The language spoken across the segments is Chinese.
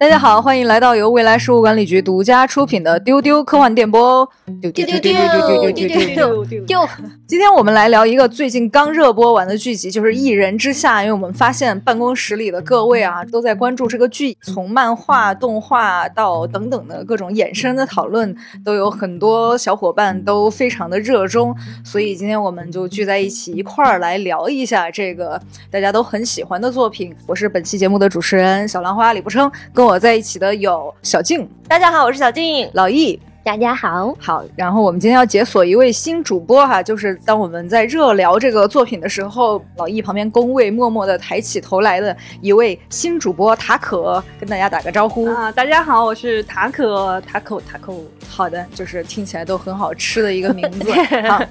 大家好，欢迎来到由未来事务管理局独家出品的丢丢科幻电波。丢丢丢丢丢丢丢丢丢丢丢。今天我们来聊一个最近刚热播完的剧集，就是《一人之下》。因为我们发现办公室里的各位啊，都在关注这个剧，从漫画、动画到等等的各种衍生的讨论，都有很多小伙伴都非常的热衷。所以今天我们就聚在一起，一块儿来聊一下这个大家都很喜欢的作品。我是本期节目的主持人小兰花李不称，跟我在一起的有小静，大家好，我是小静，老易。大家好，好，然后我们今天要解锁一位新主播哈，就是当我们在热聊这个作品的时候，老易旁边工位默默的抬起头来的一位新主播塔可，跟大家打个招呼啊！大家好，我是塔可，塔可，塔可。好的，就是听起来都很好吃的一个名字 啊。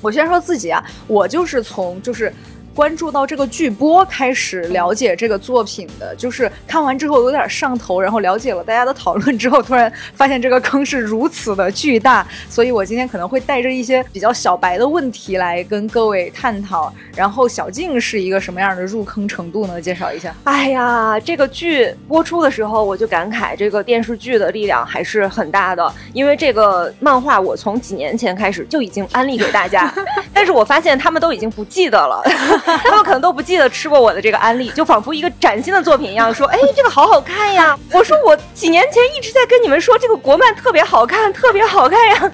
我先说自己啊，我就是从就是。关注到这个剧播开始了解这个作品的，就是看完之后有点上头，然后了解了大家的讨论之后，突然发现这个坑是如此的巨大，所以我今天可能会带着一些比较小白的问题来跟各位探讨。然后小静是一个什么样的入坑程度呢？介绍一下。哎呀，这个剧播出的时候我就感慨，这个电视剧的力量还是很大的，因为这个漫画我从几年前开始就已经安利给大家，但是我发现他们都已经不记得了。他们可能都不记得吃过我的这个安利，就仿佛一个崭新的作品一样，说：“哎，这个好好看呀！”我说：“我几年前一直在跟你们说这个国漫特别好看，特别好看呀。”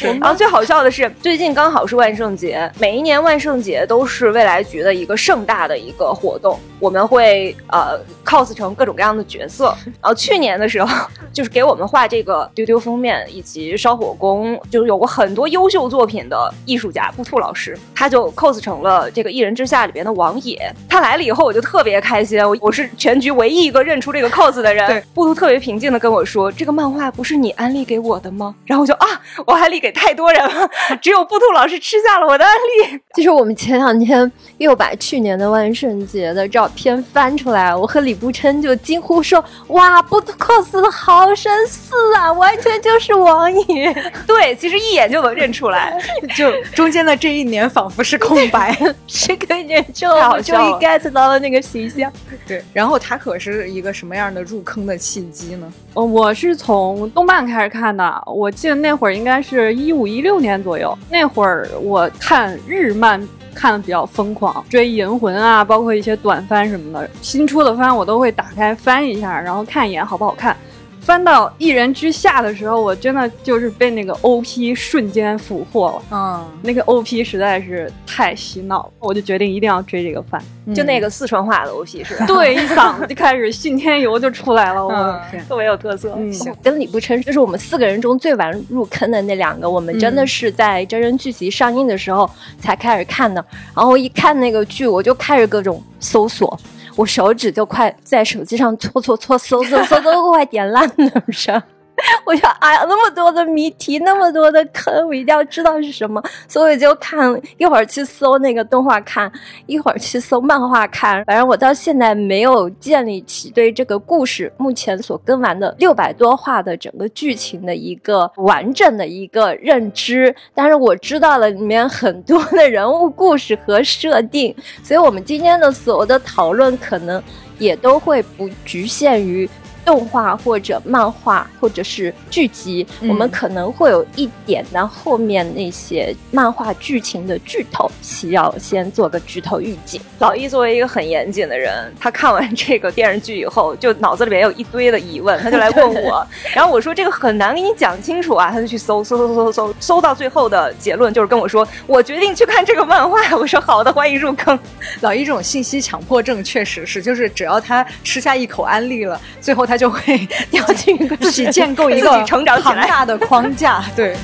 然后最好笑的是，最近刚好是万圣节，每一年万圣节都是未来局的一个盛大的一个活动，我们会呃 cos 成各种各样的角色。然后去年的时候，就是给我们画这个丢丢封面以及烧火工，就是有过很多优秀作品的艺术家布兔老师，他就 cos 成了这个一人之下里边的王野。他来了以后，我就特别开心，我我是全局唯一一个认出这个 cos 的人。对，布兔特别平静的跟我说：“这个漫画不是你安利给我的吗？”然后我就啊。我安利给太多人了，只有布兔老师吃下了我的安利。就是我们前两天又把去年的万圣节的照片翻出来，我和李步琛就惊呼说：“哇，布兔 cos 的好神似啊，完全就是王爷。”对，其实一眼就能认出来，就中间的这一年仿佛是空白，是可以认出，终于 get 到了那个形象。对，然后他可是一个什么样的入坑的契机呢？嗯，我是从动漫开始看的，我记得那会儿应该是一五一六年左右，那会儿我看日漫看的比较疯狂，追银魂啊，包括一些短番什么的，新出的番我都会打开翻一下，然后看一眼好不好看。翻到一人之下的时候，我真的就是被那个 O P 瞬间俘获了。嗯，那个 O P 实在是太洗脑了，我就决定一定要追这个番。就那个四川话的 O P 是吧？对，一嗓子就开始信天游就出来了，我的天，特别有特色。嗯，跟李不琛就是我们四个人中最晚入坑的那两个，我们真的是在真人剧集上映的时候才开始看的。然后一看那个剧，我就开始各种搜索。我手指就快在手机上搓搓搓搜搜搜都快点烂了，不是。我就哎呀，那么多的谜题，那么多的坑，我一定要知道是什么，所以就看一会儿去搜那个动画看，一会儿去搜漫画看。反正我到现在没有建立起对这个故事目前所跟完的六百多话的整个剧情的一个完整的一个认知，但是我知道了里面很多的人物故事和设定，所以我们今天的所有的讨论可能也都会不局限于。动画或者漫画或者是剧集，我们可能会有一点呢，后面那些漫画剧情的剧透，需要先做个剧透预警。老易作为一个很严谨的人，他看完这个电视剧以后，就脑子里面有一堆的疑问，他就来问我，然后我说这个很难给你讲清楚啊，他就去搜搜搜搜搜，搜到最后的结论就是跟我说，我决定去看这个漫画。我说好的，欢迎入坑。老易这种信息强迫症确实是，就是只要他吃下一口安利了，最后他。他就会 掉进一个自己建构一个成长庞大的框架，对。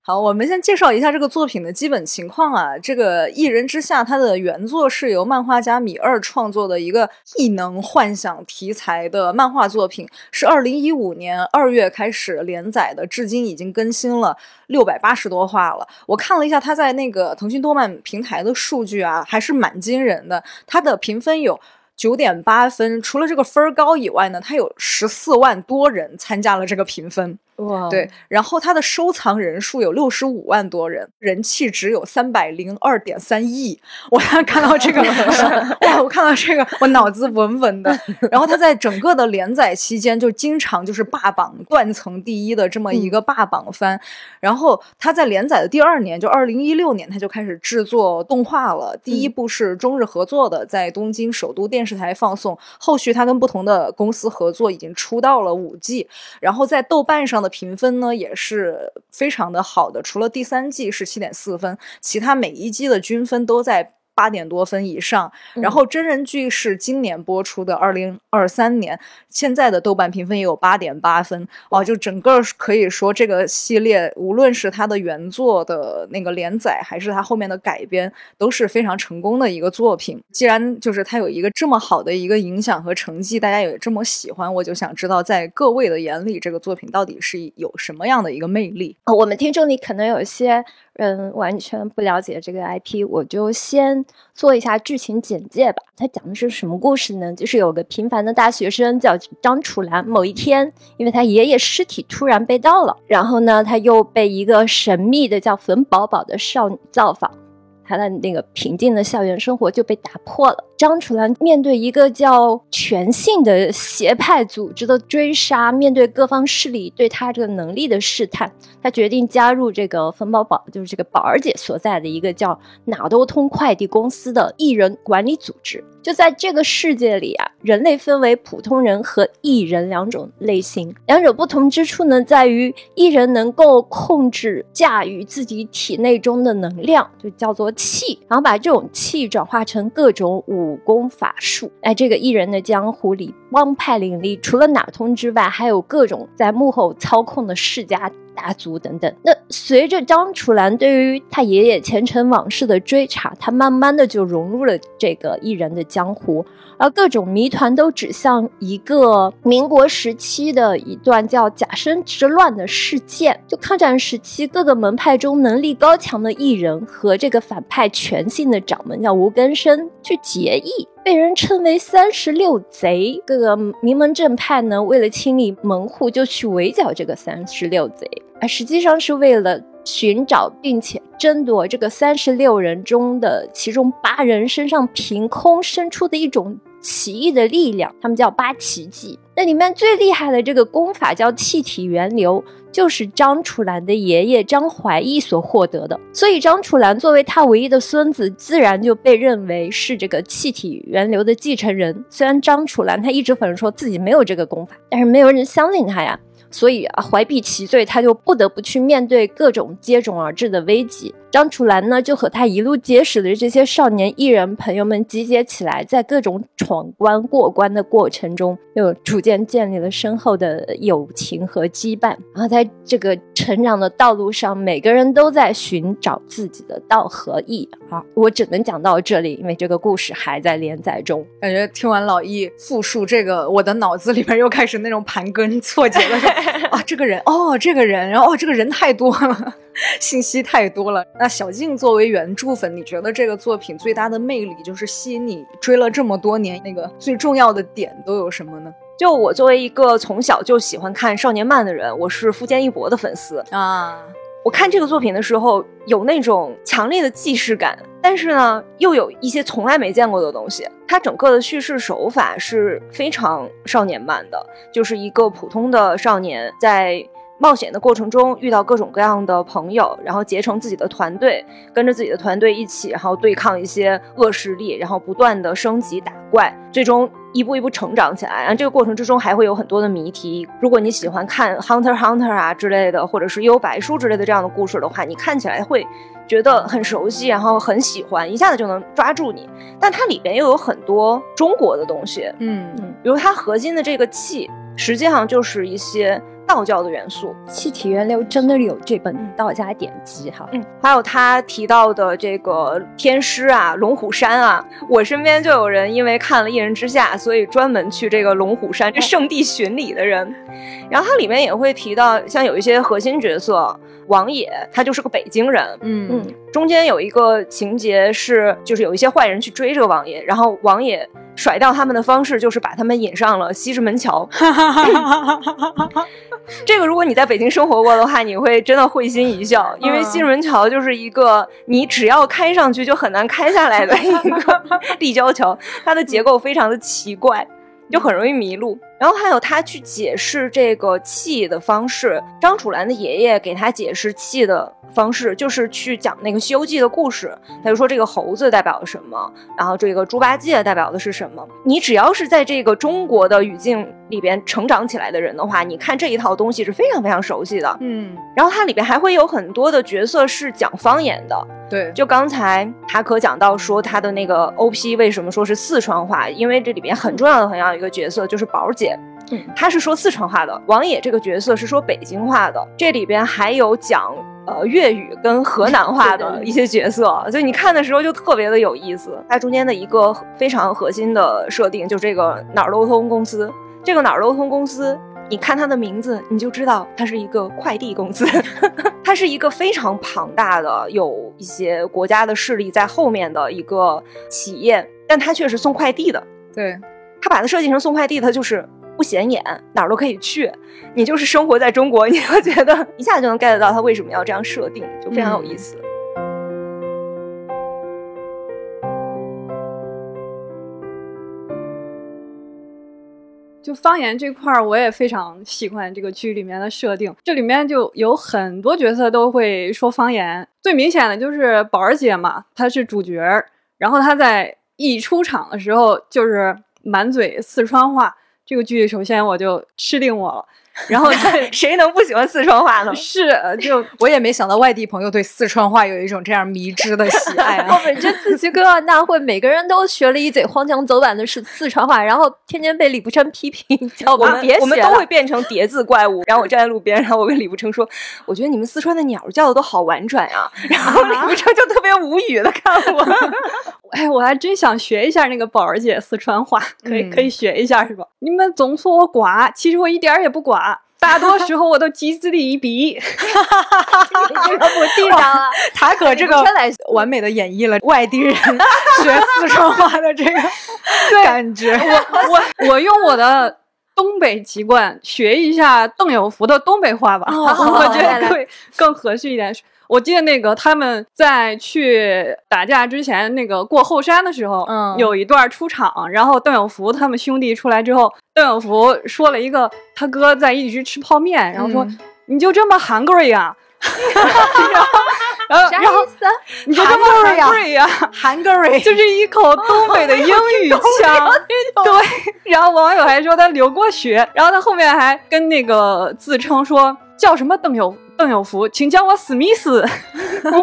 好，我们先介绍一下这个作品的基本情况啊。这个《一人之下》它的原作是由漫画家米二创作的一个异能幻想题材的漫画作品，是二零一五年二月开始连载的，至今已经更新了六百八十多话了。我看了一下它在那个腾讯动漫平台的数据啊，还是蛮惊人的。它的评分有。九点八分，除了这个分儿高以外呢，它有十四万多人参加了这个评分，哇，对，然后它的收藏人数有六十五万多人，人气只有三百零二点三亿。我看到这个，哇！我看到这个，我脑子嗡嗡的。然后它在整个的连载期间，就经常就是霸榜断层第一的这么一个霸榜番。然后它在连载的第二年，就二零一六年，它就开始制作动画了。第一部是中日合作的，在东京首都电视台放送。后续它跟不同的公司合作，已经出到了五季。然后在豆瓣上。的评分呢也是非常的好的，除了第三季是七点四分，其他每一季的均分都在。八点多分以上，然后真人剧是今年播出的，二零二三年，现在的豆瓣评分也有八点八分哦，就整个可以说这个系列，无论是它的原作的那个连载，还是它后面的改编，都是非常成功的一个作品。既然就是它有一个这么好的一个影响和成绩，大家也这么喜欢，我就想知道在各位的眼里，这个作品到底是有什么样的一个魅力？我们听众里可能有一些。嗯，完全不了解这个 IP，我就先做一下剧情简介吧。它讲的是什么故事呢？就是有个平凡的大学生叫张楚岚，某一天，因为他爷爷尸体突然被盗了，然后呢，他又被一个神秘的叫冯宝宝的少女造访。他的那个平静的校园生活就被打破了。张楚岚面对一个叫全性的邪派组织的追杀，面对各方势力对他这个能力的试探，他决定加入这个冯宝宝，就是这个宝儿姐所在的一个叫哪都通快递公司的艺人管理组织。就在这个世界里啊，人类分为普通人和异人两种类型。两者不同之处呢，在于异人能够控制、驾驭自己体内中的能量，就叫做气，然后把这种气转化成各种武功法术。哎，这个异人的江湖里，帮派林立，除了哪通之外，还有各种在幕后操控的世家。大族等等，那随着张楚岚对于他爷爷前尘往事的追查，他慢慢的就融入了这个艺人的江湖，而各种谜团都指向一个民国时期的一段叫甲申之乱的事件。就抗战时期，各个门派中能力高强的艺人和这个反派全信的掌门叫吴根生去结义。被人称为三十六贼，各个名门正派呢，为了清理门户，就去围剿这个三十六贼，而实际上是为了寻找并且争夺这个三十六人中的其中八人身上凭空生出的一种奇异的力量，他们叫八奇迹。那里面最厉害的这个功法叫气体源流。就是张楚岚的爷爷张怀义所获得的，所以张楚岚作为他唯一的孙子，自然就被认为是这个气体源流的继承人。虽然张楚岚他一直否认说自己没有这个功法，但是没有人相信他呀。所以啊，怀璧其罪，他就不得不去面对各种接踵而至的危机。张楚岚呢，就和他一路结识的这些少年艺人朋友们集结起来，在各种闯关过关的过程中，又逐渐建立了深厚的友情和羁绊。然后在这个成长的道路上，每个人都在寻找自己的道和义。好，我只能讲到这里，因为这个故事还在连载中。感觉听完老易复述这个，我的脑子里面又开始那种盘根错节了。啊，这个人哦，这个人，然后哦，这个人太多了，信息太多了。那小静作为原著粉，你觉得这个作品最大的魅力就是吸引你追了这么多年，那个最重要的点都有什么呢？就我作为一个从小就喜欢看少年漫的人，我是富坚义博的粉丝啊。我看这个作品的时候，有那种强烈的既视感，但是呢，又有一些从来没见过的东西。它整个的叙事手法是非常少年漫的，就是一个普通的少年在冒险的过程中遇到各种各样的朋友，然后结成自己的团队，跟着自己的团队一起，然后对抗一些恶势力，然后不断的升级打怪，最终。一步一步成长起来，然后这个过程之中还会有很多的谜题。如果你喜欢看《Hunter Hunter》啊之类的，或者是《幽白书》之类的这样的故事的话，你看起来会觉得很熟悉，然后很喜欢，一下子就能抓住你。但它里边又有很多中国的东西，嗯嗯，比如它核心的这个气，实际上就是一些。道教的元素，气体源流真的有这本道家典籍哈，嗯，还有他提到的这个天师啊，龙虎山啊，我身边就有人因为看了《一人之下》，所以专门去这个龙虎山这圣地巡礼的人。然后它里面也会提到，像有一些核心角色王野，他就是个北京人，嗯嗯。中间有一个情节是，就是有一些坏人去追这个王爷，然后王爷甩掉他们的方式就是把他们引上了西直门桥。这个如果你在北京生活过的话，你会真的会心一笑，因为西直门桥就是一个你只要开上去就很难开下来的一个 立交桥，它的结构非常的奇怪。就很容易迷路，然后还有他去解释这个气的方式。张楚岚的爷爷给他解释气的方式，就是去讲那个《西游记》的故事。他就说这个猴子代表了什么，然后这个猪八戒代表的是什么。你只要是在这个中国的语境里边成长起来的人的话，你看这一套东西是非常非常熟悉的。嗯，然后它里边还会有很多的角色是讲方言的。对，就刚才塔可讲到说他的那个 OP 为什么说是四川话，因为这里边很重要的很重要一个角色就是宝姐，嗯，她是说四川话的，王野这个角色是说北京话的，这里边还有讲呃粤语跟河南话的 一些角色，所以你看的时候就特别的有意思。它中间的一个非常核心的设定，就这个哪儿都通公司，这个哪儿都通公司。你看它的名字，你就知道它是一个快递公司，它是一个非常庞大的，有一些国家的势力在后面的一个企业，但它却是送快递的。对，它把它设计成送快递，它就是不显眼，哪儿都可以去。你就是生活在中国，你会觉得一下就能 get 到他为什么要这样设定，就非常有意思。就方言这块儿，我也非常喜欢这个剧里面的设定。这里面就有很多角色都会说方言，最明显的就是宝儿姐嘛，她是主角，然后她在一出场的时候就是满嘴四川话。这个剧首先我就吃定我了。然后 谁能不喜欢四川话呢？是，就我也没想到外地朋友对四川话有一种这样迷之的喜爱。我们这次去歌唱大会，每个人都学了一嘴荒腔走板的是四川话，然后天天被李不成批评，叫我们别我们都会变成叠字怪物。然后我站在路边，然后我跟李不成说：“我觉得你们四川的鸟叫的都好婉转呀。”然后李不成就特别无语的看我。哎，我还真想学一下那个宝儿姐四川话，可以可以学一下是吧？你们总说我寡，其实我一点儿也不寡。大多时候我都机智的一笔，这个不地道啊！他可这个完美的演绎了外地人学四川话的这个 感觉。我我我用我的东北籍贯学一下邓有福的东北话吧，我觉得会更合适一点。我记得那个他们在去打架之前，那个过后山的时候，嗯，有一段出场，然后邓永福他们兄弟出来之后，邓永福说了一个他哥在一直吃泡面，然后说你就这么 hungry 呀，然后然后你就这么 hungry 呀，hungry 就是一口东北的英 语腔，对，然后网友还说他留过学，然后他后面还跟那个自称说叫什么邓有。邓有福，请叫我史密斯。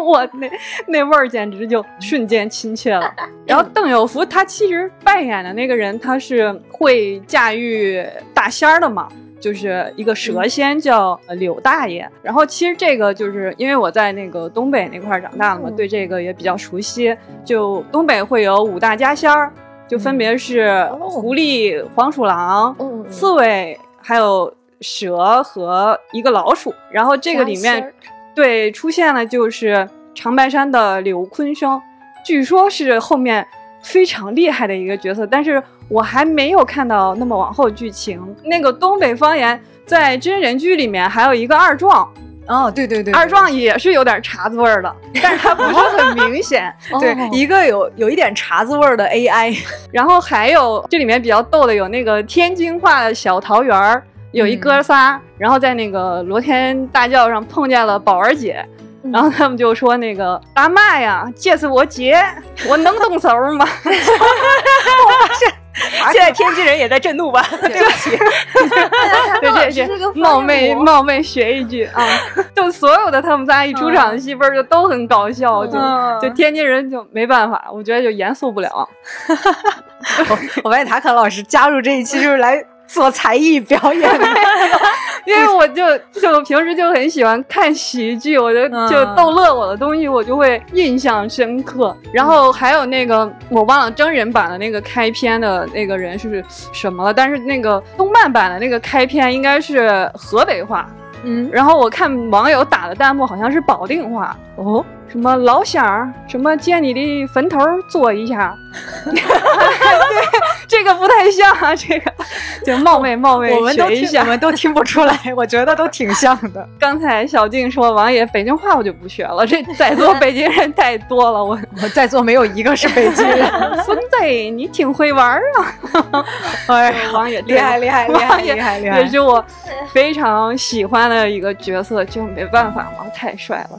我那那味儿简直就瞬间亲切了。然后邓有福他其实扮演的那个人，他是会驾驭大仙儿的嘛，就是一个蛇仙叫柳大爷。然后其实这个就是因为我在那个东北那块长大了嘛，对这个也比较熟悉。就东北会有五大家仙儿，就分别是狐狸、黄鼠狼、刺猬，还有。蛇和一个老鼠，然后这个里面，对出现了就是长白山的刘坤生，据说是后面非常厉害的一个角色，但是我还没有看到那么往后剧情。那个东北方言在真人剧里面还有一个二壮，哦，对对对，二壮也是有点碴子味儿的，但是他不是很明显，对，一个有有一点碴子味儿的 AI，然后还有这里面比较逗的有那个天津话的小桃园儿。有一哥仨，然后在那个罗天大教上碰见了宝儿姐，然后他们就说：“那个大妈呀，这是我姐，我能动手吗？” 现在天津人也在震怒吧？对不起，对对对，冒昧冒昧学一句啊，就所有的他们仨一出场的戏份就都很搞笑，就就天津人就没办法，我觉得就严肃不了。我我发现塔可老师加入这一期就是来。做才艺表演的，因为我就就平时就很喜欢看喜剧，我就就逗乐我的东西，我就会印象深刻。然后还有那个我忘了真人版的那个开篇的那个人是什么了，但是那个动漫版的那个开篇应该是河北话。嗯，然后我看网友打的弹幕好像是保定话，哦，什么老乡儿，什么借你的坟头坐一下，对，这个不太像啊，这个就冒昧冒昧我们都听，学一下我。们都听不出来，我觉得都挺像的。刚才小静说王爷北京话，我就不学了，这在座北京人太多了，我 我在座没有一个是北京人，孙子你挺会玩儿啊，哎，王爷厉害厉害厉害王爷厉害厉害！也是我非常喜欢的一个角色，就没办法嘛，太帅了。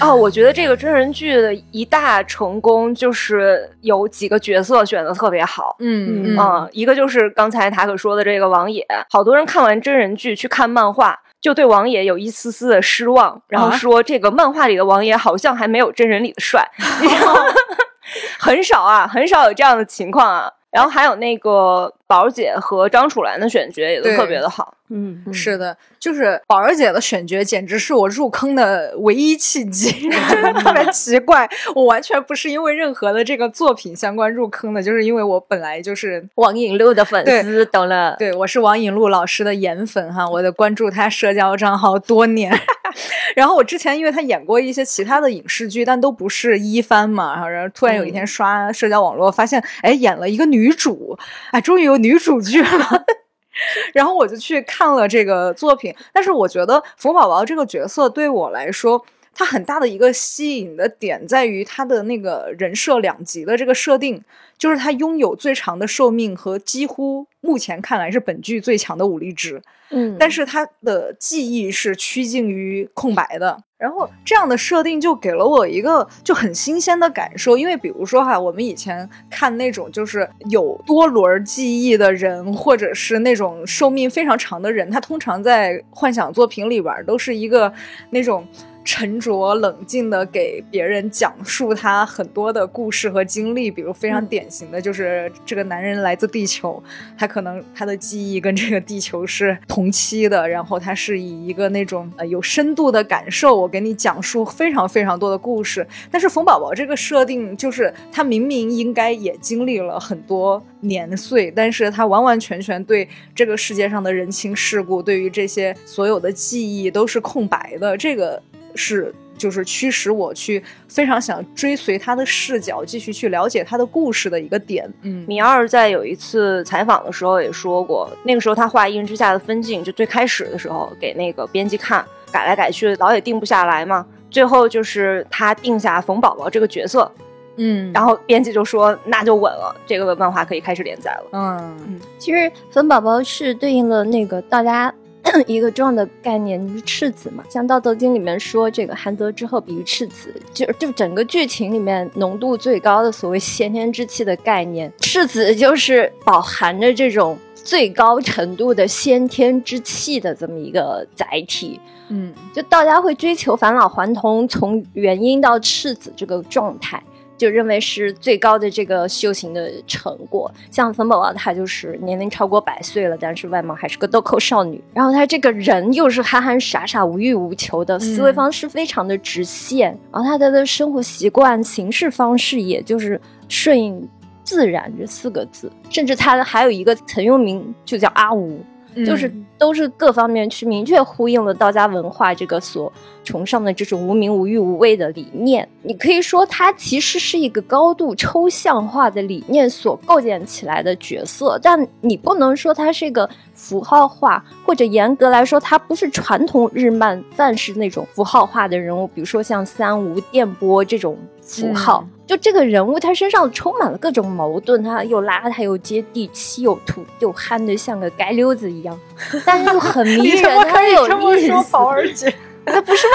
哦，我觉得这个真人剧的一大成功就是有几个角色选的特别好。嗯嗯，一个就是刚才塔可说的这个王野，好多人看完真人剧去看漫画，就对王野有一丝丝的失望，然后说这个漫画里的王野好像还没有真人里的帅，很少啊，很少有这样的情况啊。然后还有那个宝儿姐和张楚岚的选角也都特别的好。嗯，是的，就是宝儿姐的选角简直是我入坑的唯一契机，真的特别奇怪。我完全不是因为任何的这个作品相关入坑的，就是因为我本来就是王影璐的粉丝，懂了。对，我是王影璐老师的颜粉哈，我的关注她社交账号多年。然后我之前因为他演过一些其他的影视剧，但都不是一番嘛，然后突然有一天刷社交网络，发现哎演了一个女主，哎终于有女主剧了。然后我就去看了这个作品，但是我觉得冯宝宝这个角色对我来说，他很大的一个吸引的点在于它的那个人设两极的这个设定，就是他拥有最长的寿命和几乎目前看来是本剧最强的武力值，嗯，但是他的记忆是趋近于空白的。然后这样的设定就给了我一个就很新鲜的感受，因为比如说哈，我们以前看那种就是有多轮记忆的人，或者是那种寿命非常长的人，他通常在幻想作品里边都是一个那种。沉着冷静的给别人讲述他很多的故事和经历，比如非常典型的就是这个男人来自地球，他可能他的记忆跟这个地球是同期的，然后他是以一个那种呃有深度的感受，我给你讲述非常非常多的故事。但是冯宝宝这个设定就是他明明应该也经历了很多年岁，但是他完完全全对这个世界上的人情世故，对于这些所有的记忆都是空白的，这个。是，就是驱使我去非常想追随他的视角，继续去了解他的故事的一个点。嗯，米二在有一次采访的时候也说过，那个时候他画《一人之下》的分镜，就最开始的时候给那个编辑看，改来改去，老也定不下来嘛。最后就是他定下冯宝宝这个角色，嗯，然后编辑就说那就稳了，这个漫画可以开始连载了。嗯其实冯宝宝是对应了那个大家 一个重要的概念，就是赤子嘛。像《道德经》里面说，这个含德之后比喻赤子，就就整个剧情里面浓度最高的所谓先天之气的概念，赤子就是饱含着这种最高程度的先天之气的这么一个载体。嗯就大家会追求返老还童，从元婴到赤子这个状态，就认为是最高的这个修行的成果。像冯宝宝，她就是年龄超过百岁了，但是外貌还是个豆蔻少女。然后她这个人又是憨憨傻傻、无欲无求的，思维方式非常的直线。然后她的生活习惯、行事方式，也就是顺应自然这四个字。甚至她还有一个曾用名，就叫阿吴。就是都是各方面去明确呼应了道家文化这个所崇尚的这种无名无欲无畏的理念。你可以说，它其实是一个高度抽象化的理念所构建起来的角色，但你不能说它是一个符号化，或者严格来说，它不是传统日漫范式那种符号化的人物，比如说像三无、电波这种符号。嗯就这个人物，他身上充满了各种矛盾，他又邋遢又接地气，又土又憨的像个街溜子一样，但是又很迷人，他有意思。宝儿姐，那不是吗？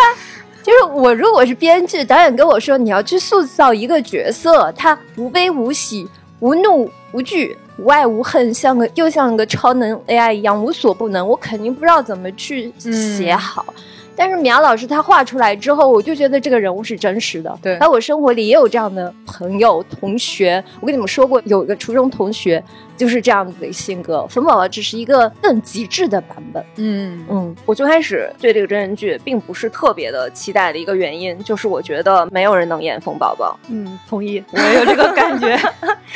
就是我如果是编剧，导演跟我说你要去塑造一个角色，他无悲无喜、无怒无惧、无爱无恨，像个又像个超能 AI 一样无所不能，我肯定不知道怎么去写好。但是苗老师他画出来之后，我就觉得这个人物是真实的。对而我生活里也有这样的朋友、同学。我跟你们说过，有一个初中同学就是这样子的性格。冯宝宝只是一个更极致的版本。嗯嗯，我最开始对这个真人剧并不是特别的期待的一个原因，就是我觉得没有人能演冯宝宝。嗯，同意，我也有这个感觉。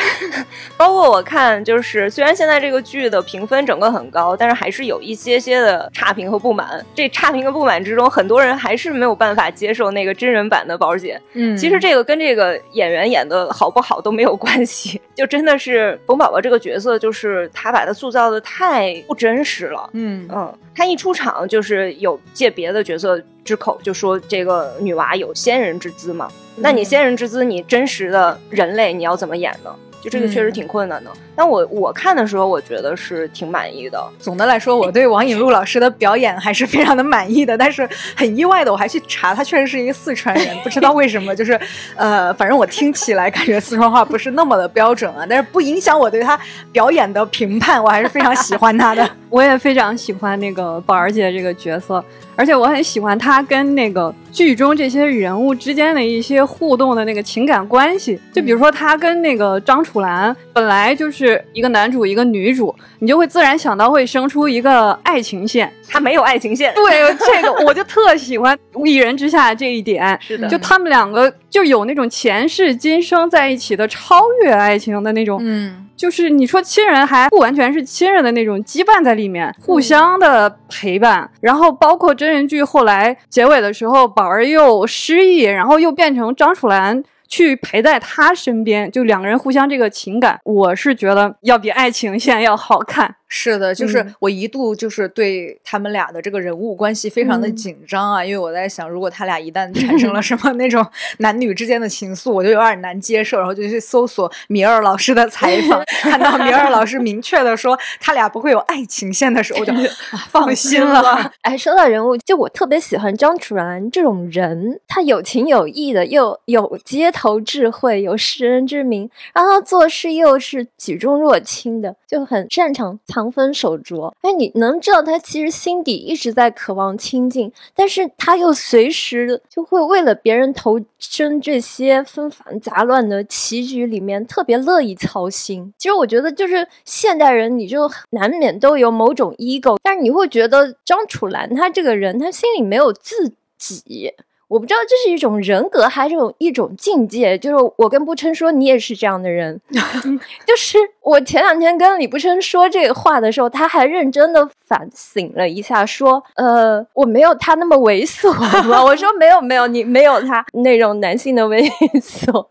包括我看，就是虽然现在这个剧的评分整个很高，但是还是有一些些的差评和不满。这差评和不满之中，很多人还是没有办法接受那个真人版的宝儿姐。嗯，其实这个跟这个演员演的好不好都没有关系，就真的是冯宝宝这个角色，就是他把他塑造的太不真实了。嗯嗯，他一出场就是有借别的角色之口就说这个女娃有仙人之姿嘛，那你仙人之姿，你真实的人类你要怎么演呢？就这个确实挺困难的。但我我看的时候，我觉得是挺满意的。总的来说，我对王颖璐老师的表演还是非常的满意的。但是很意外的，我还去查，他确实是一个四川人，不知道为什么，就是呃，反正我听起来感觉四川话不是那么的标准啊。但是不影响我对他表演的评判，我还是非常喜欢他的。我也非常喜欢那个宝儿姐这个角色，而且我很喜欢他跟那个剧中这些人物之间的一些互动的那个情感关系。就比如说他跟那个张楚岚本来就是一个男主一个女主，你就会自然想到会生出一个爱情线。他没有爱情线，对这个我就特喜欢《一人之下》这一点。是的就他们两个就有那种前世今生在一起的超越爱情的那种。嗯就是你说亲人还不完全是亲人的那种羁绊在里面，互相的陪伴，然后包括真人剧后来结尾的时候，宝儿又失忆，然后又变成张楚岚去陪在他身边，就两个人互相这个情感，我是觉得要比爱情线要好看。是的，就是嗯我一度就是对他们俩的这个人物关系非常的嗯紧张啊，因为我在想，如果他俩一旦产生了 什么那种男女之间的情愫，我就有点难接受，然后就去搜索米尔老师的采访，看到米尔老师明确的说他俩不会有爱情线的时候，我就、啊、放心了。哎，说到人物，就我特别喜欢张楚然这种人，他有情有义的，又有街头智慧，有识人之明，然后做事又是举重若轻的，就很擅长藏锋守拙。哎，你能知道他其实心底一直在渴望亲近，但是他又随时就会为了别人投身这些纷繁杂乱的棋局里面，特别乐意操心。其实我觉得，就是现代人，你就难免都有某种 ego，但是你会觉得张楚岚她这个人，她心里没有自己。我不知道这是一种人格还是一种一种境界。就是我跟步琛说，你也是这样的人。就是我前两天跟李步琛说这个话的时候，他还认真的反省了一下，说：“呃，我没有他那么猥琐吧？” 我说：“没有，没有，你没有他那种男性的猥琐。”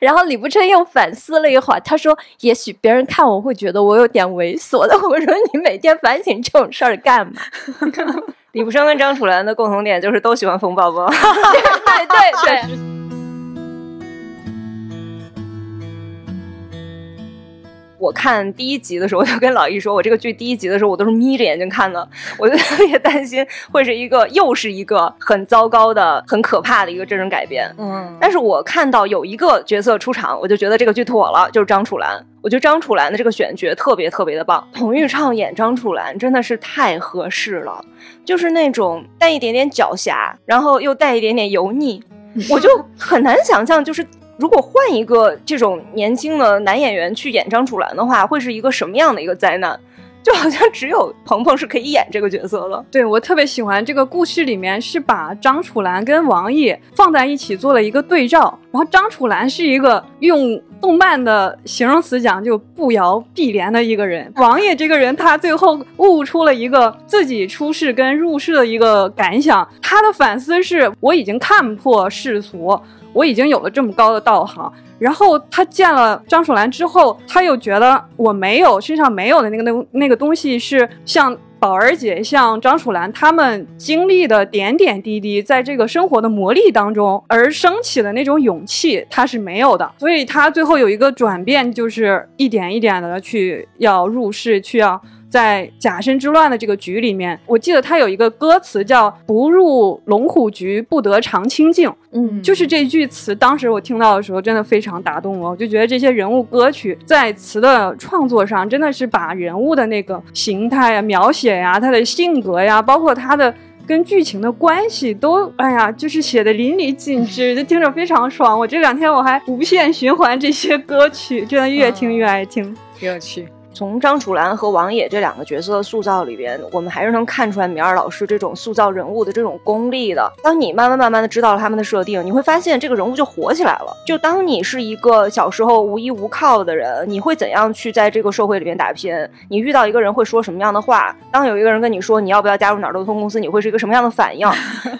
然后李步琛又反思了一会儿，他说：“也许别人看我会觉得我有点猥琐的。”我说：“你每天反省这种事儿干嘛？” 李不生跟张楚岚的共同点就是都喜欢冯宝宝。对对对。我看第一集的时候，我就跟老易说，我这个剧第一集的时候，我都是眯着眼睛看的，我就特别担心会是一个又是一个很糟糕的、很可怕的一个真人改编。嗯，但是我看到有一个角色出场，我就觉得这个剧妥了，就是张楚岚。我觉得张楚岚的这个选角特别特别的棒，彭昱畅演张楚岚真的是太合适了，就是那种带一点点狡黠，然后又带一点点油腻，我就很难想象，就是如果换一个这种年轻的男演员去演张楚岚的话，会是一个什么样的一个灾难？就好像只有鹏鹏是可以演这个角色了。对我特别喜欢这个故事里面是把张楚岚跟王爷放在一起做了一个对照，然后张楚岚是一个用动漫的形容词讲就不摇碧莲的一个人，王爷这个人他最后悟出了一个自己出世跟入世的一个感想，他的反思是我已经看破世俗。我已经有了这么高的道行，然后他见了张楚岚之后，他又觉得我没有身上没有的那个那那个东西是像宝儿姐、像张楚岚他们经历的点点滴滴，在这个生活的磨砺当中而升起的那种勇气，他是没有的。所以他最后有一个转变，就是一点一点的去要入世，去要。在假身之乱的这个局里面，我记得他有一个歌词叫“不入龙虎局，不得长清静”。嗯，就是这句词，当时我听到的时候，真的非常打动我。我就觉得这些人物歌曲在词的创作上，真的是把人物的那个形态啊、描写呀、他的性格呀，包括他的跟剧情的关系都，哎呀，就是写的淋漓尽致，就听着非常爽。我这两天我还无限循环这些歌曲，真的越听越爱听，挺 有趣。从张楚岚和王野这两个角色的塑造里边，我们还是能看出来米二老师这种塑造人物的这种功力的。当你慢慢慢慢的知道了他们的设定，你会发现这个人物就活起来了。就当你是一个小时候无依无靠的人，你会怎样去在这个社会里边打拼？你遇到一个人会说什么样的话？当有一个人跟你说你要不要加入哪儿沟通公司，你会是一个什么样的反应？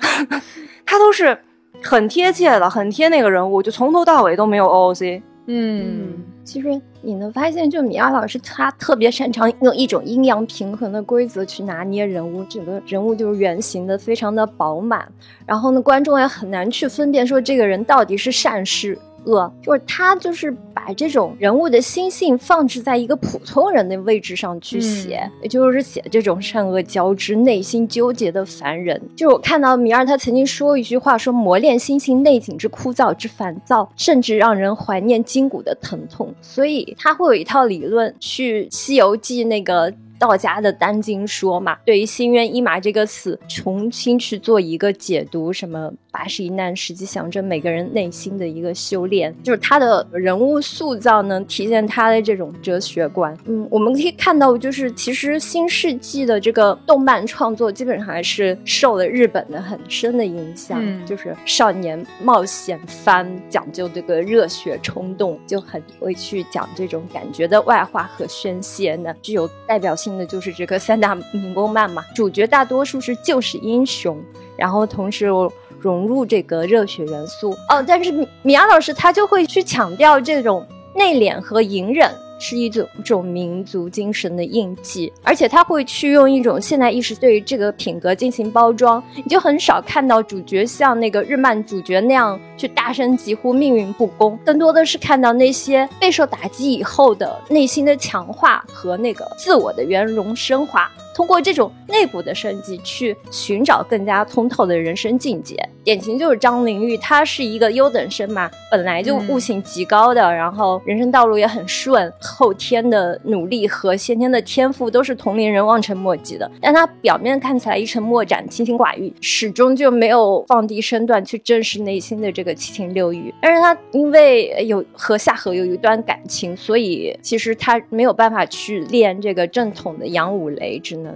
他都是很贴切的，很贴那个人物，就从头到尾都没有 OOC。嗯，其实你能发现，就米娅老师她特别擅长用一种阴阳平衡的规则去拿捏人物，整个人物就是圆形的，非常的饱满。然后呢，观众也很难去分辨说这个人到底是善是。恶就是他，就是把这种人物的心性放置在一个普通人的位置上去写，也就是写这种善恶交织、内心纠结的凡人。就是我看到米二他曾经说一句话，说磨练心性内景之枯燥之烦躁，甚至让人怀念筋骨的疼痛。所以他会有一套理论去《西游记》那个。道家的丹经说嘛，对于心猿意马这个词，重新去做一个解读，什么八十一难，实际象征每个人内心的一个修炼，就是他的人物塑造能体现他的这种哲学观。嗯，我们可以看到，就是其实新世纪的这个动漫创作，基本上还是受了日本的很深的影响，就是少年冒险番，讲究这个热血冲动，就很会去讲这种感觉的外化和宣泄呢，具有代表性。的就是这个三大民工漫嘛，主角大多数是救世英雄，然后同时融入这个热血元素哦。但是米娅老师她就会去强调这种内敛和隐忍。是一种种民族精神的印记，而且他会去用一种现代意识对于这个品格进行包装，你就很少看到主角像那个日漫主角那样去大声疾呼命运不公，更多的是看到那些备受打击以后的内心的强化和那个自我的圆融升华。通过这种内部的升级，去寻找更加通透的人生境界。典型就是张灵玉，她是一个优等生嘛，本来就悟性极高的，然后人生道路也很顺，后天的努力和先天的天赋都是同龄人望尘莫及的。但他表面看起来一尘莫展、清心寡欲，始终就没有放低身段去正视内心的这个七情六欲。但是他因为有和夏荷有一段感情，所以其实他没有办法去练这个正统的杨武雷，只。能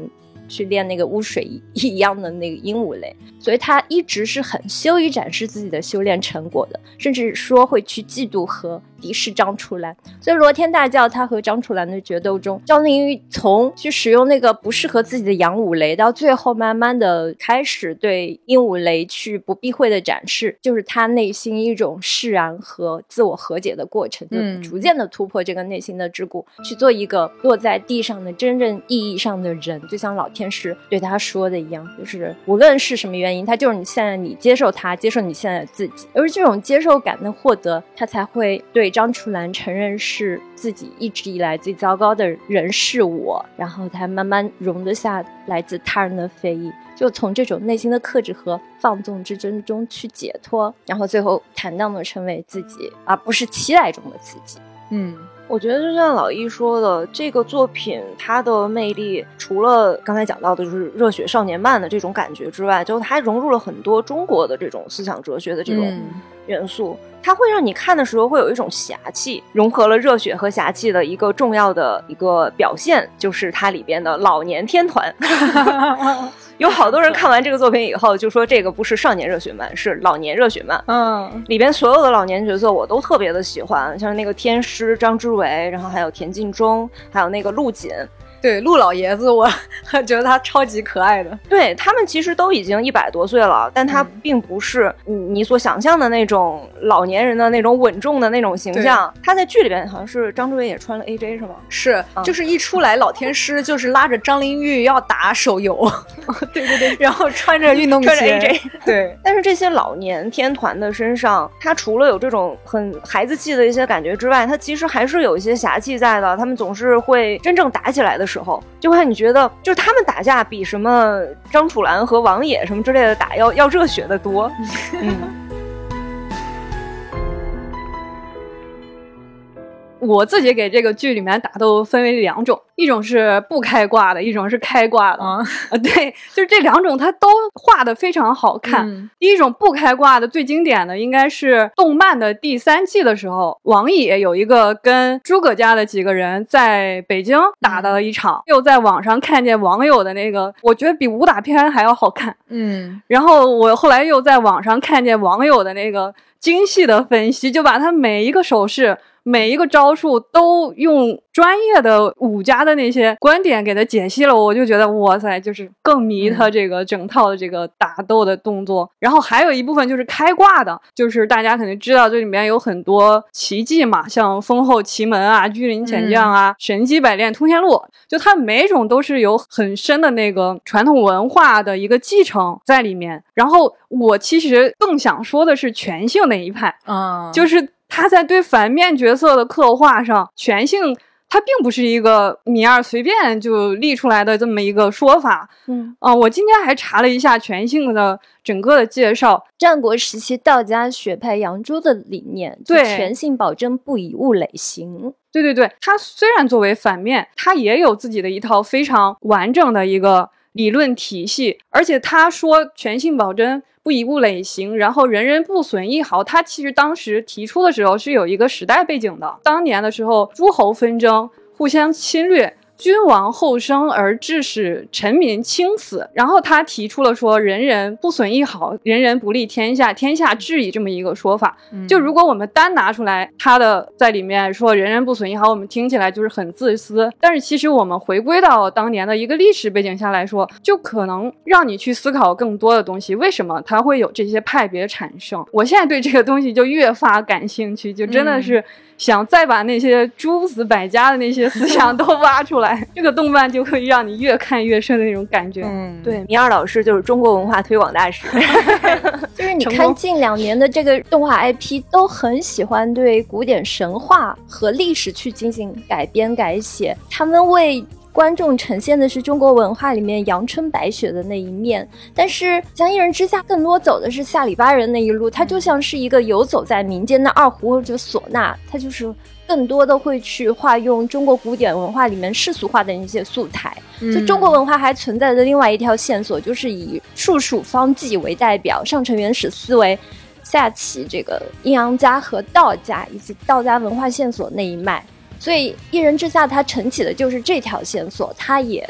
去练那个污水一样的那个鹦鹉雷，所以他一直是很羞于展示自己的修炼成果的，甚至说会去嫉妒和。敌视张楚岚，所以罗天大教他和张楚岚的决斗中，张灵玉从去使用那个不适合自己的阳武雷，到最后慢慢的开始对鹦鹉雷去不避讳的展示，就是他内心一种释然和自我和解的过程，就逐渐的突破这个内心的桎梏，去做一个落在地上的真正意义上的人。就像老天师对他说的一样，就是无论是什么原因，他就是你现在你接受他，接受你现在的自己，而这种接受感的获得，他才会对。张楚岚承认是自己一直以来最糟糕的人是我，然后才慢慢容得下来自他人的非议，就从这种内心的克制和放纵之争中去解脱，然后最后坦荡的成为自己，而不是期待中的自己。嗯，我觉得就像老易说的，这个作品它的魅力，除了刚才讲到的就是热血少年漫的这种感觉之外，就它融入了很多中国的这种思想哲学的这种元素。它会让你看的时候会有一种侠气，融合了热血和侠气的一个重要的一个表现，就是它里边的老年天团。有好多人看完这个作品以后就说这个不是少年热血漫，是老年热血漫。嗯，里边所有的老年角色我都特别的喜欢，像那个天师张之维，然后还有田径中，还有那个陆锦。对陆老爷子，我 觉得他超级可爱的。对他们其实都已经一百多岁了，但他并不是你你所想象的那种老年人的那种稳重的那种形象。他在剧里边好像是张志伟也穿了 AJ 是吗？是，就是一出来老天师就是拉着张灵玉要打手游，对对对，然后穿着运动穿着 AJ，对。但是这些老年天团的身上，他除了有这种很孩子气的一些感觉之外，他其实还是有一些侠气在的。他们总是会真正打起来的。时候就会让你觉得，就是他们打架比什么张楚岚和王野什么之类的打要要热血的多。嗯，我自己给这个剧里面打斗分为两种，一种是不开挂的，一种是开挂的。啊，对，就是这两种，它都画的非常好看。第一种不开挂的最经典的应该是动漫的第三季的时候，王野有一个跟诸葛家的几个人在北京打的一场，又在网上看见网友的那个，我觉得比武打片还要好看。嗯，然后我后来又在网上看见网友的那个精细的分析，就把他每一个手势。每一个招数都用专业的武家的那些观点给他解析了，我就觉得哇塞，就是更迷他这个整套的这个打斗的动作。然后还有一部分就是开挂的，就是大家肯定知道这里面有很多奇迹嘛，像封后奇门啊、居临潜将啊、神机百炼通天路，就它每种都是有很深的那个传统文化的一个继承在里面。然后我其实更想说的是全性那一派，啊，就是。他在对反面角色的刻画上，全性他并不是一个米二随便就立出来的这么一个说法。嗯啊，我今天还查了一下全性的整个的介绍，战国时期道家学派杨朱的理念，对全性保证不以物累形。对对对，他虽然作为反面，他也有自己的一套非常完整的一个理论体系，而且他说全信保真。不以物累形，然后人人不损一毫。他其实当时提出的时候是有一个时代背景的。当年的时候，诸侯纷争，互相侵略。君王后生而致使臣民轻死，然后他提出了说人人不损一毫，人人不利天下，天下治矣这么一个说法。就如果我们单拿出来他的在里面说人人不损一毫，我们听起来就是很自私。但是其实我们回归到当年的一个历史背景下来说，就可能让你去思考更多的东西。为什么他会有这些派别产生？我现在对这个东西就越发感兴趣，就真的是。想再把那些诸子百家的那些思想都挖出来，这个动漫就可以让你越看越深的那种感觉。嗯，对，米二老师就是中国文化推广大使。就是你看近两年的这个动画 IP，都很喜欢对古典神话和历史去进行改编改写，他们为。观众呈现的是中国文化里面阳春白雪的那一面，但是像《一人之下》更多走的是下里巴人那一路，它就像是一个游走在民间的二胡或者唢呐，它就是更多的会去化用中国古典文化里面世俗化的一些素材。就中国文化还存在的另外一条线索，就是以术数方剂为代表，上承原始思维，下启这个阴阳家和道家以及道家文化线索那一脉。所以，一人之下，它承起的就是这条线索，它也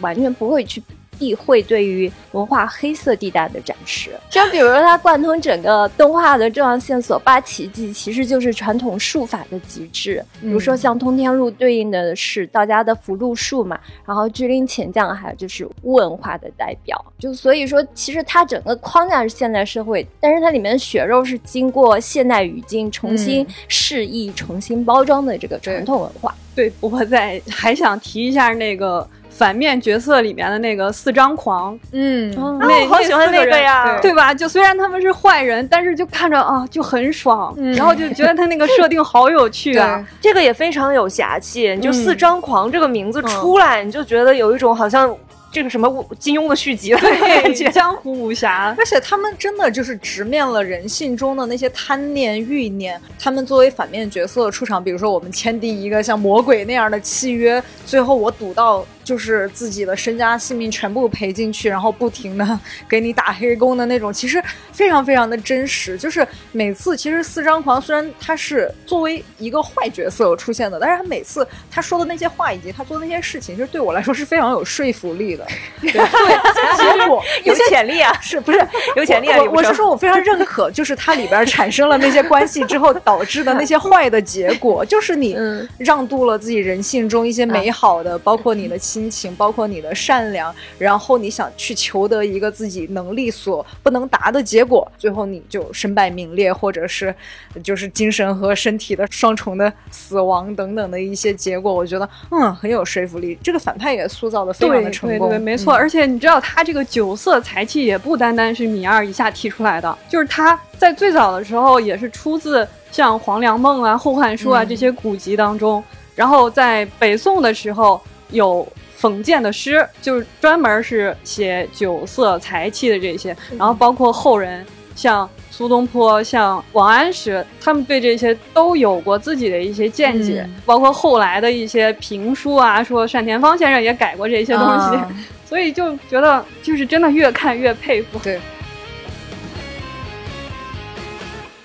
完全不会去。避讳对于文化黑色地带的展示，就比如说它贯通整个动画的重要线索八奇迹，其实就是传统术法的极致。比如说像通天路对应的是道家的福禄术嘛，然后巨灵潜将还有就是巫文化的代表。就所以说，其实它整个框架是现代社会，但是它里面的血肉是经过现代语境重新释义、重新包装的这个传统文化。对，我在还想提一下那个。反面角色里面的那个四张狂，嗯，那好喜欢那个呀，对吧？就虽然他们是坏人，但是就看着啊就很爽，然后就觉得他那个设定好有趣啊，这个也非常有侠气。就四张狂这个名字出来，你就觉得有一种好像。这个什么金庸的续集，的感觉，江湖武侠，而且他们真的就是直面了人性中的那些贪念、欲念。他们作为反面角色出场，比如说我们签订一个像魔鬼那样的契约，最后我赌到就是自己的身家性命全部赔进去，然后不停的给你打黑工的那种，其实非常非常的真实。就是每次其实四张狂虽然他是作为一个坏角色出现的，但是他每次他说的那些话以及他做的那些事情，其实对我来说是非常有说服力的。对，结果有潜力啊，是不是有潜力啊？我是说我非常认可，就是它里边产生了那些关系之后导致的那些坏的结果，就是你让渡了自己人性中一些美好的，包括你的亲情，包括你的善良，然后你想去求得一个自己能力所不能达的结果，最后你就身败名裂，或者是就是精神和身体的双重的死亡等等的一些结果，我觉得嗯很有说服力。这个反派也塑造的非常的成功。对，没错，而且你知道，他这个酒色财气也不单单是米二一下提出来的，就是他在最早的时候也是出自像《黄粱梦》啊、《后汉书》啊这些古籍当中。然后在北宋的时候有讽谏的诗，就是专门是写酒色财气的这些。然后包括后人像苏东坡、像王安石，他们对这些都有过自己的一些见解，嗯包括后来的一些评书啊，说单田芳先生也改过这些东西，啊 所以就觉得就是真的越看越佩服。对。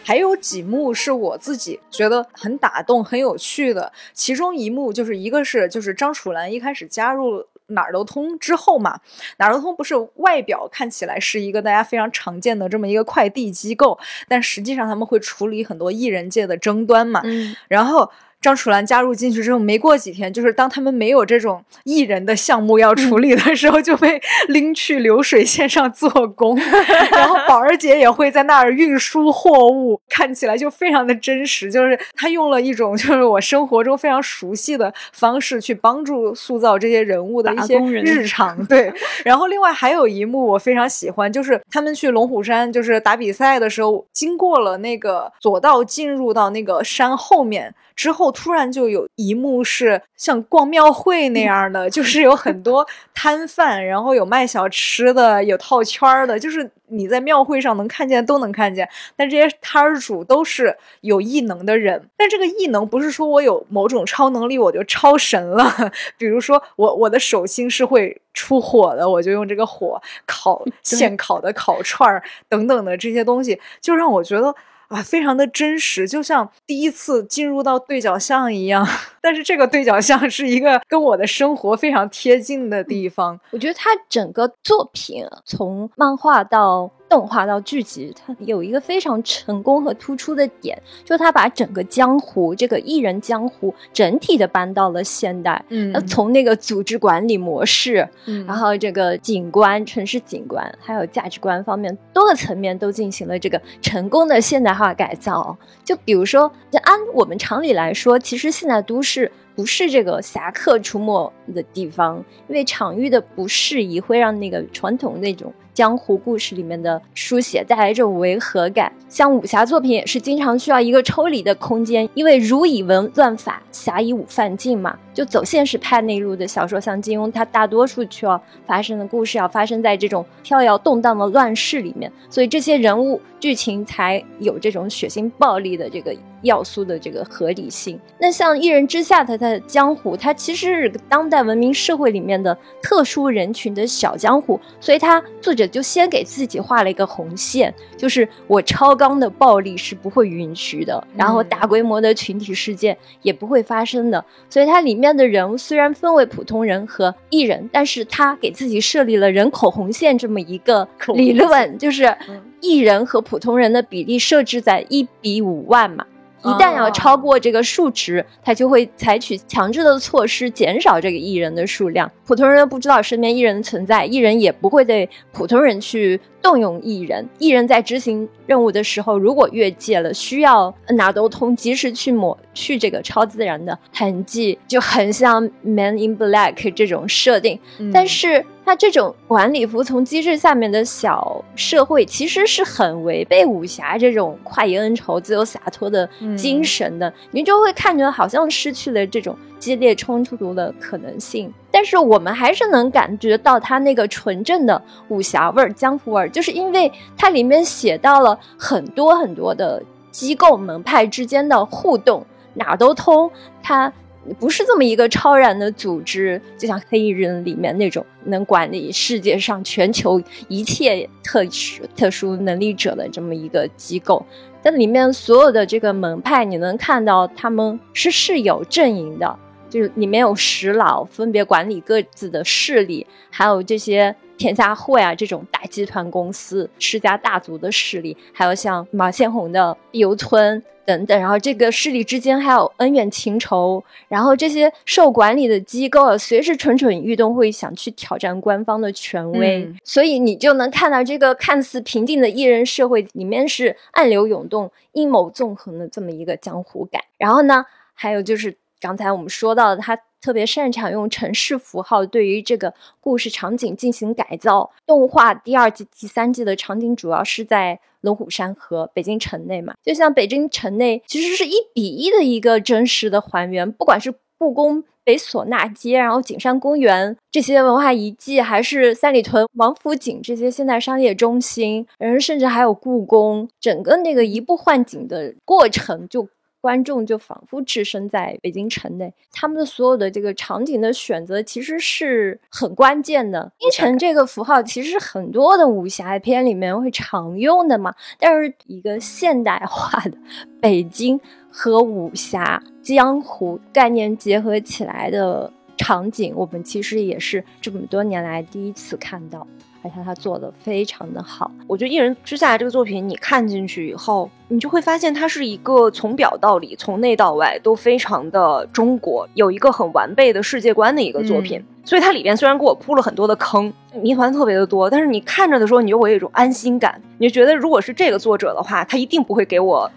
还有几幕是我自己觉得很打动、很有趣的，其中一幕就是一个是就是张楚岚一开始加入哪儿都通之后嘛，哪儿都通不是外表看起来是一个大家非常常见的这么一个快递机构，但实际上他们会处理很多艺人界的争端嘛，嗯，然后张楚岚加入进去之后，没过几天，就是当他们没有这种艺人的项目要处理的时候，就被拎去流水线上做工，然后宝儿姐也会在那儿运输货物，看起来就非常的真实。就是她用了一种就是我生活中非常熟悉的方式去帮助塑造这些人物的一些日常。对，然后另外还有一幕我非常喜欢，就是他们去龙虎山就是打比赛的时候，经过了那个左道进入到那个山后面。之后突然就有一幕是像逛庙会那样的，就是有很多摊贩，然后有卖小吃的，有套圈儿的，就是你在庙会上能看见都能看见。但这些摊儿主都是有异能的人，但这个异能不是说我有某种超能力我就超神了，比如说我我的手心是会出火的，我就用这个火烤 现烤的烤串儿等等的这些东西，就让我觉得。啊，非常的真实，就像第一次进入到对角巷一样。但是这个对角巷是一个跟我的生活非常贴近的地方。我觉得他整个作品从漫画到动画到剧集，它有一个非常成功和突出的点，就它把整个江湖这个艺人江湖整体的搬到了现代。嗯呃，从那个组织管理模式，嗯然后这个景观、城市景观，还有价值观方面多个层面都进行了这个成功的现代化改造。就比如说，就按我们常理来说，其实现代都市不是这个侠客出没的地方，因为场域的不适宜会让那个传统那种。江湖故事里面的书写带来这种违和感，像武侠作品也是经常需要一个抽离的空间，因为儒以文乱法，侠以武犯禁嘛。就走现实派那一路的小说，像金庸，他大多数需要发生的故事要发生在这种飘摇动荡的乱世里面，所以这些人物剧情才有这种血腥暴力的这个要素的这个合理性。那像《一人之下》它的江湖，它其实是当代文明社会里面的特殊人群的小江湖，所以它作者就先给自己画了一个红线，就是我超纲的暴力是不会允许的，然后大规模的群体事件也不会发生的。所以它里面的人物虽然分为普通人和艺人，但是他给自己设立了人口红线这么一个理论，就是嗯艺人和普通人的比例设置在一比五万嘛。一旦要哦超过这个数值，他就会采取强制的措施减少这个艺人的数量。普通人不知道身边艺人的存在，艺人也不会对普通人去动用艺人。艺人在执行任务的时候，如果越界了，需要哪都通及时去抹去这个超自然的痕迹，就很像《Man in Black》这种设定。嗯但是它这种管理服从机制下面的小社会，其实是很违背武侠这种快意恩仇、自由洒脱的精神的。你就会看着好像失去了这种激烈冲突的可能性。但是我们还是能感觉到它那个纯正的武侠味儿、江湖味儿，就是因为它里面写到了很多很多的机构门派之间的互动，哪都通。它不是这么一个超然的组织，就像黑衣人里面那种能管理世界上全球一切特殊特殊能力者的这么一个机构。但里面所有的这个门派，你能看到他们是是有阵营的，就是里面有十老分别管理各自的势力，还有这些天下会啊这种大集团公司、世家大族的势力，还有像马先红的碧游村。等等，然后这个势力之间还有恩怨情仇，然后这些受管理的机构啊，随时蠢蠢欲动，会想去挑战官方的权威，嗯所以你就能看到这个看似平静的艺人社会里面是暗流涌动、阴谋纵横的这么一个江湖感。然后呢，还有就是刚才我们说到的，他特别擅长用城市符号对于这个故事场景进行改造。动画第二季、第三季的场景主要是在龙虎山和北京城内嘛，就像北京城内其实是一比一的一个真实的还原，不管是。故宫北唢呐街，然后景山公园这些文化遗迹，还是三里屯王府井这些现代商业中心，然后甚至还有故宫，整个那个移步换景的过程就。观众就仿佛置身在北京城内，他们的所有的这个场景的选择其实是很关键的。京城这个符号其实很多的武侠片里面会常用的嘛，但是一个现代化的北京和武侠江湖概念结合起来的场景，我们其实也是这么多年来第一次看到。而且他做的非常的好，我觉得《一人之下》这个作品，你看进去以后，你就会发现它是一个从表到里、从内到外都非常的中国，有一个很完备的世界观的一个作品。所以它里边虽然给我铺了很多的坑，谜团特别的多，但是你看着的时候，你就会有一种安心感，你就觉得如果是这个作者的话，他一定不会给我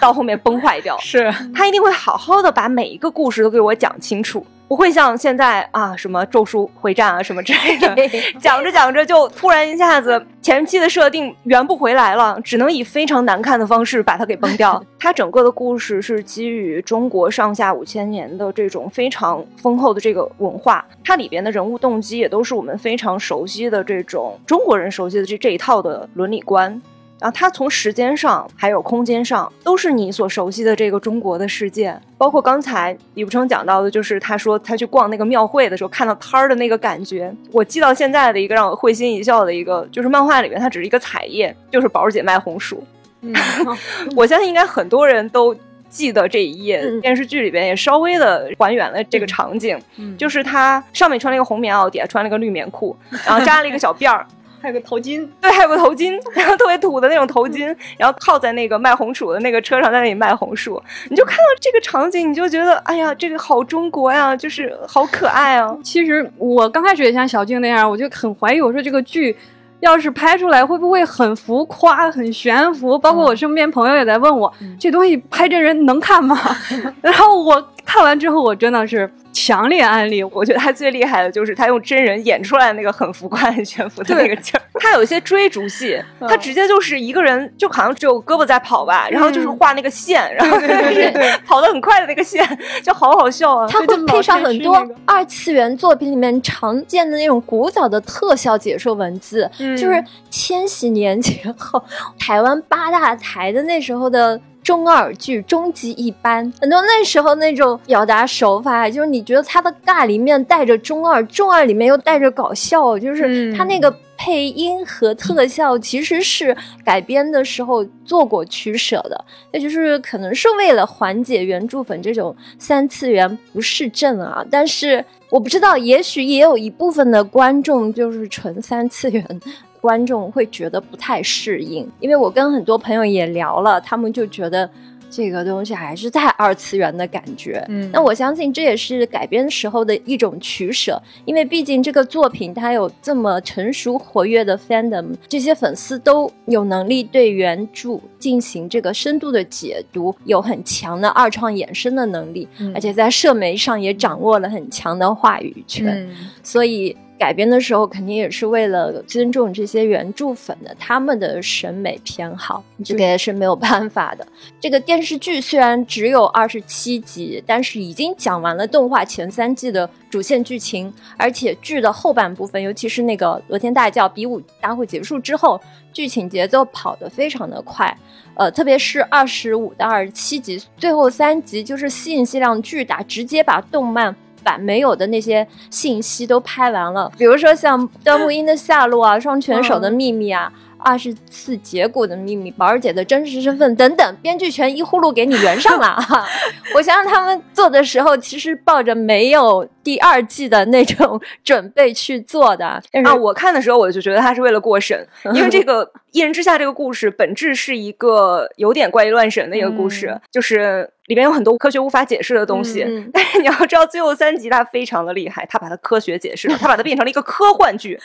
到后面崩坏掉，是他一定会好好的把每一个故事都给我讲清楚。不会像现在啊，什么咒术回战啊，什么之类的，讲着讲着就突然一下子前期的设定圆不回来了，只能以非常难看的方式把它给崩掉。它整个的故事是基于中国上下五千年的这种非常丰厚的这个文化，它里边的人物动机也都是我们非常熟悉的这种中国人熟悉的这这一套的伦理观。然后它从时间上还有空间上都是你所熟悉的这个中国的世界，包括刚才李不成讲到的，就是他说他去逛那个庙会的时候看到摊儿的那个感觉，我记到现在的一个让我会心一笑的一个，就是漫画里面它只是一个彩页，就是宝儿姐卖红薯。嗯，我相信应该很多人都记得这一页，电视剧里边也稍微的还原了这个场景，就是他上面穿了一个红棉袄，底下穿了个绿棉裤，然后扎了一个小辫儿。还有个头巾，对，还有个头巾，然后特别土的那种头巾，然后靠在那个卖红薯的那个车上，在那里卖红薯，你就看到这个场景，你就觉得，哎呀，这个好中国呀，就是好可爱啊。其实我刚开始也像小静那样，我就很怀疑，我说这个剧要是拍出来会不会很浮夸、很悬浮？包括我身边朋友也在问我，这东西拍真人能看吗？然后我看完之后，我真的是。强烈安利，我觉得他最厉害的就是他用真人演出来那个很浮夸、很悬浮的那个劲儿。他有一些追逐戏，他直接就是一个人，就好像只有胳膊在跑吧，然后就是画那个线，然后就是 跑得很快的那个线，就好好笑啊。他会配上很多二次元作品里面常见的那种古早的特效解说文字，就是千禧年前后台湾八大台的那时候的。中二剧终极一般，很多那时候那种表达手法，就是你觉得他的尬里面带着中二，中二里面又带着搞笑，就是他那个配音和特效其实是改编的时候做过取舍的，那就是可能是为了缓解原著粉这种三次元不适症啊。但是我不知道，也许也有一部分的观众就是纯三次元。观众会觉得不太适应，因为我跟很多朋友也聊了，他们就觉得这个东西还是太二次元的感觉。嗯，那我相信这也是改编时候的一种取舍，因为毕竟这个作品它有这么成熟活跃的 fandom，这些粉丝都有能力对原著进行这个深度的解读，有很强的二创衍生的能力，而且在社媒上也掌握了很强的话语权，所以。改编的时候肯定也是为了尊重这些原著粉的他们的审美偏好，这个也是没有办法的。这个电视剧虽然只有二十七集，但是已经讲完了动画前三季的主线剧情，而且剧的后半部分，尤其是那个罗天大教比武大会结束之后，剧情节奏跑得非常的快。呃，特别是二十五到二十七集最后三集，就是信息量巨大，直接把动漫。版没有的那些信息都拍完了，比如说像端木英的下落啊，双拳手的秘密啊。二十四节骨的秘密，宝儿姐的真实身份等等，编剧全一呼噜给你圆上了。我想想他们做的时候，其实抱着没有第二季的那种准备去做的。啊，我看的时候我就觉得他是为了过审，因为这个《一人之下》这个故事本质是一个有点怪异乱神的一个故事，就是里面有很多科学无法解释的东西。但是你要知道，最后三集它非常的厉害，它把它科学解释了，他把它变成了一个科幻剧。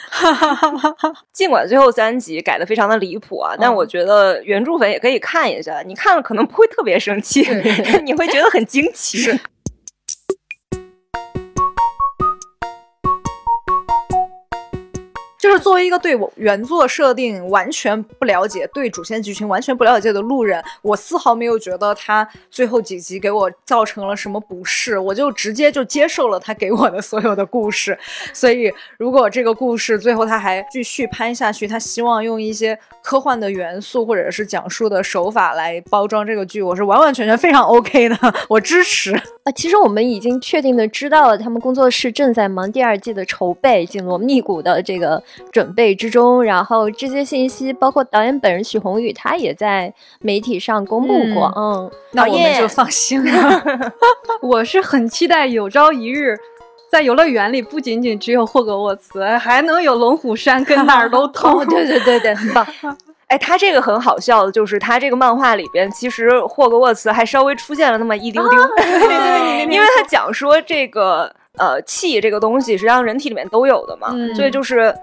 尽管最后三集改的。非常的离谱啊！但我觉得原著粉也可以看一下，你看了可能不会特别生气，你会觉得很惊奇。就是作为一个对我原作设定完全不了解、对主线剧情完全不了解的路人，我丝毫没有觉得他最后几集给我造成了什么不适，我就直接就接受了他给我的所有的故事。所以，如果这个故事最后他还继续拍下去，他希望用一些科幻的元素或者是讲述的手法来包装这个剧，我是完完全全非常 OK 的，我支持。啊，其实我们已经确定的知道了，他们工作室正在忙第二季的筹备，紧锣密鼓的这个准备之中。然后这些信息，包括导演本人许宏宇，他也在媒体上公布过。嗯，那我们就放心了。我是很期待有朝一日，在游乐园里不仅仅只有霍格沃茨，还能有龙虎山，跟哪儿 都通。对对对对，很棒。哎，他这个很好笑的，就是他这个漫画里边，其实霍格沃茨还稍微出现了那么一丢丢，因为他讲说这个呃气这个东西，实际上人体里面都有的嘛，所以就是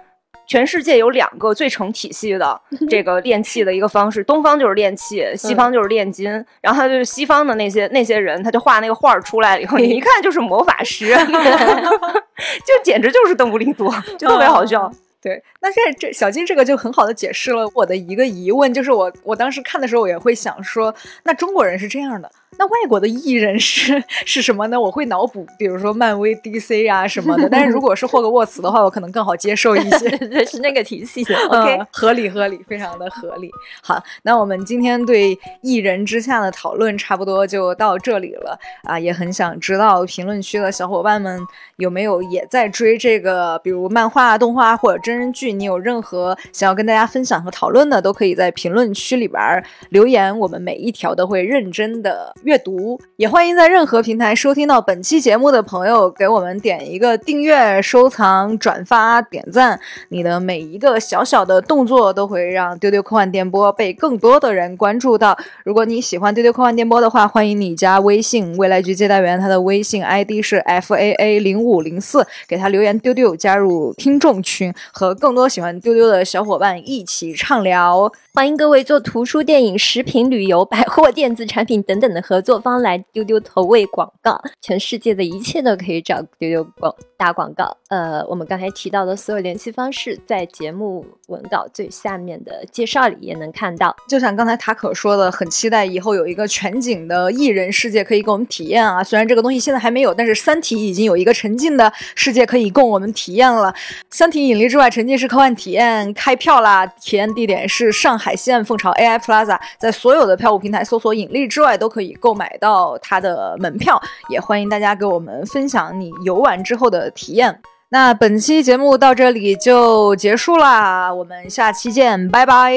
全世界有两个最成体系的 这个练气的一个方式，东方就是练气，西方就是炼金，然后他就是西方的那些那些人，他就画那个画出来了以后，你一看就是魔法师，就简直就是邓布利多，就特别好笑。对，那这这小金这个就很好的解释了我的一个疑问，就是我我当时看的时候，我也会想说，那中国人是这样的。那外国的艺人是是什么呢？我会脑补，比如说漫威、DC 啊什么的。但是如果是霍格沃茨的话，我可能更好接受一些。对，是那个体系。OK，合理合理，非常的合理。好，那我们今天对《艺人之下》的讨论差不多就到这里了啊！也很想知道评论区的小伙伴们有没有也在追这个，比如漫画、动画或者真人剧？你有任何想要跟大家分享和讨论的，都可以在评论区里边留言，我们每一条都会认真的。阅读也欢迎在任何平台收听到本期节目的朋友给我们点一个订阅、收藏、转发、点赞。你的每一个小小的动作都会让丢丢科幻电波被更多的人关注到。如果你喜欢丢丢科幻电波的话，欢迎你加微信未来局接待员，他的微信 ID 是 f a a 零五零四，给他留言丢丢，加入听众群，和更多喜欢丢丢的小伙伴一起畅聊。欢迎各位做图书、电影、食品、旅游、百货、电子产品等等的合作方来丢丢投喂广告，全世界的一切都可以找丢丢广打广告。呃，我们刚才提到的所有联系方式，在节目文稿最下面的介绍里也能看到。就像刚才塔可说的，很期待以后有一个全景的艺人世界可以给我们体验啊！虽然这个东西现在还没有，但是《三体》已经有一个沉浸的世界可以供我们体验了。《三体：引力之外》沉浸式科幻体验开票啦！体验地点是上。海西岸凤巢 AI Plaza，在所有的票务平台搜索“引力之外”都可以购买到它的门票，也欢迎大家给我们分享你游玩之后的的体验。那本期节目到这里就结束啦，我们下期见，拜拜，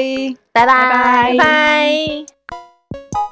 拜拜，拜拜。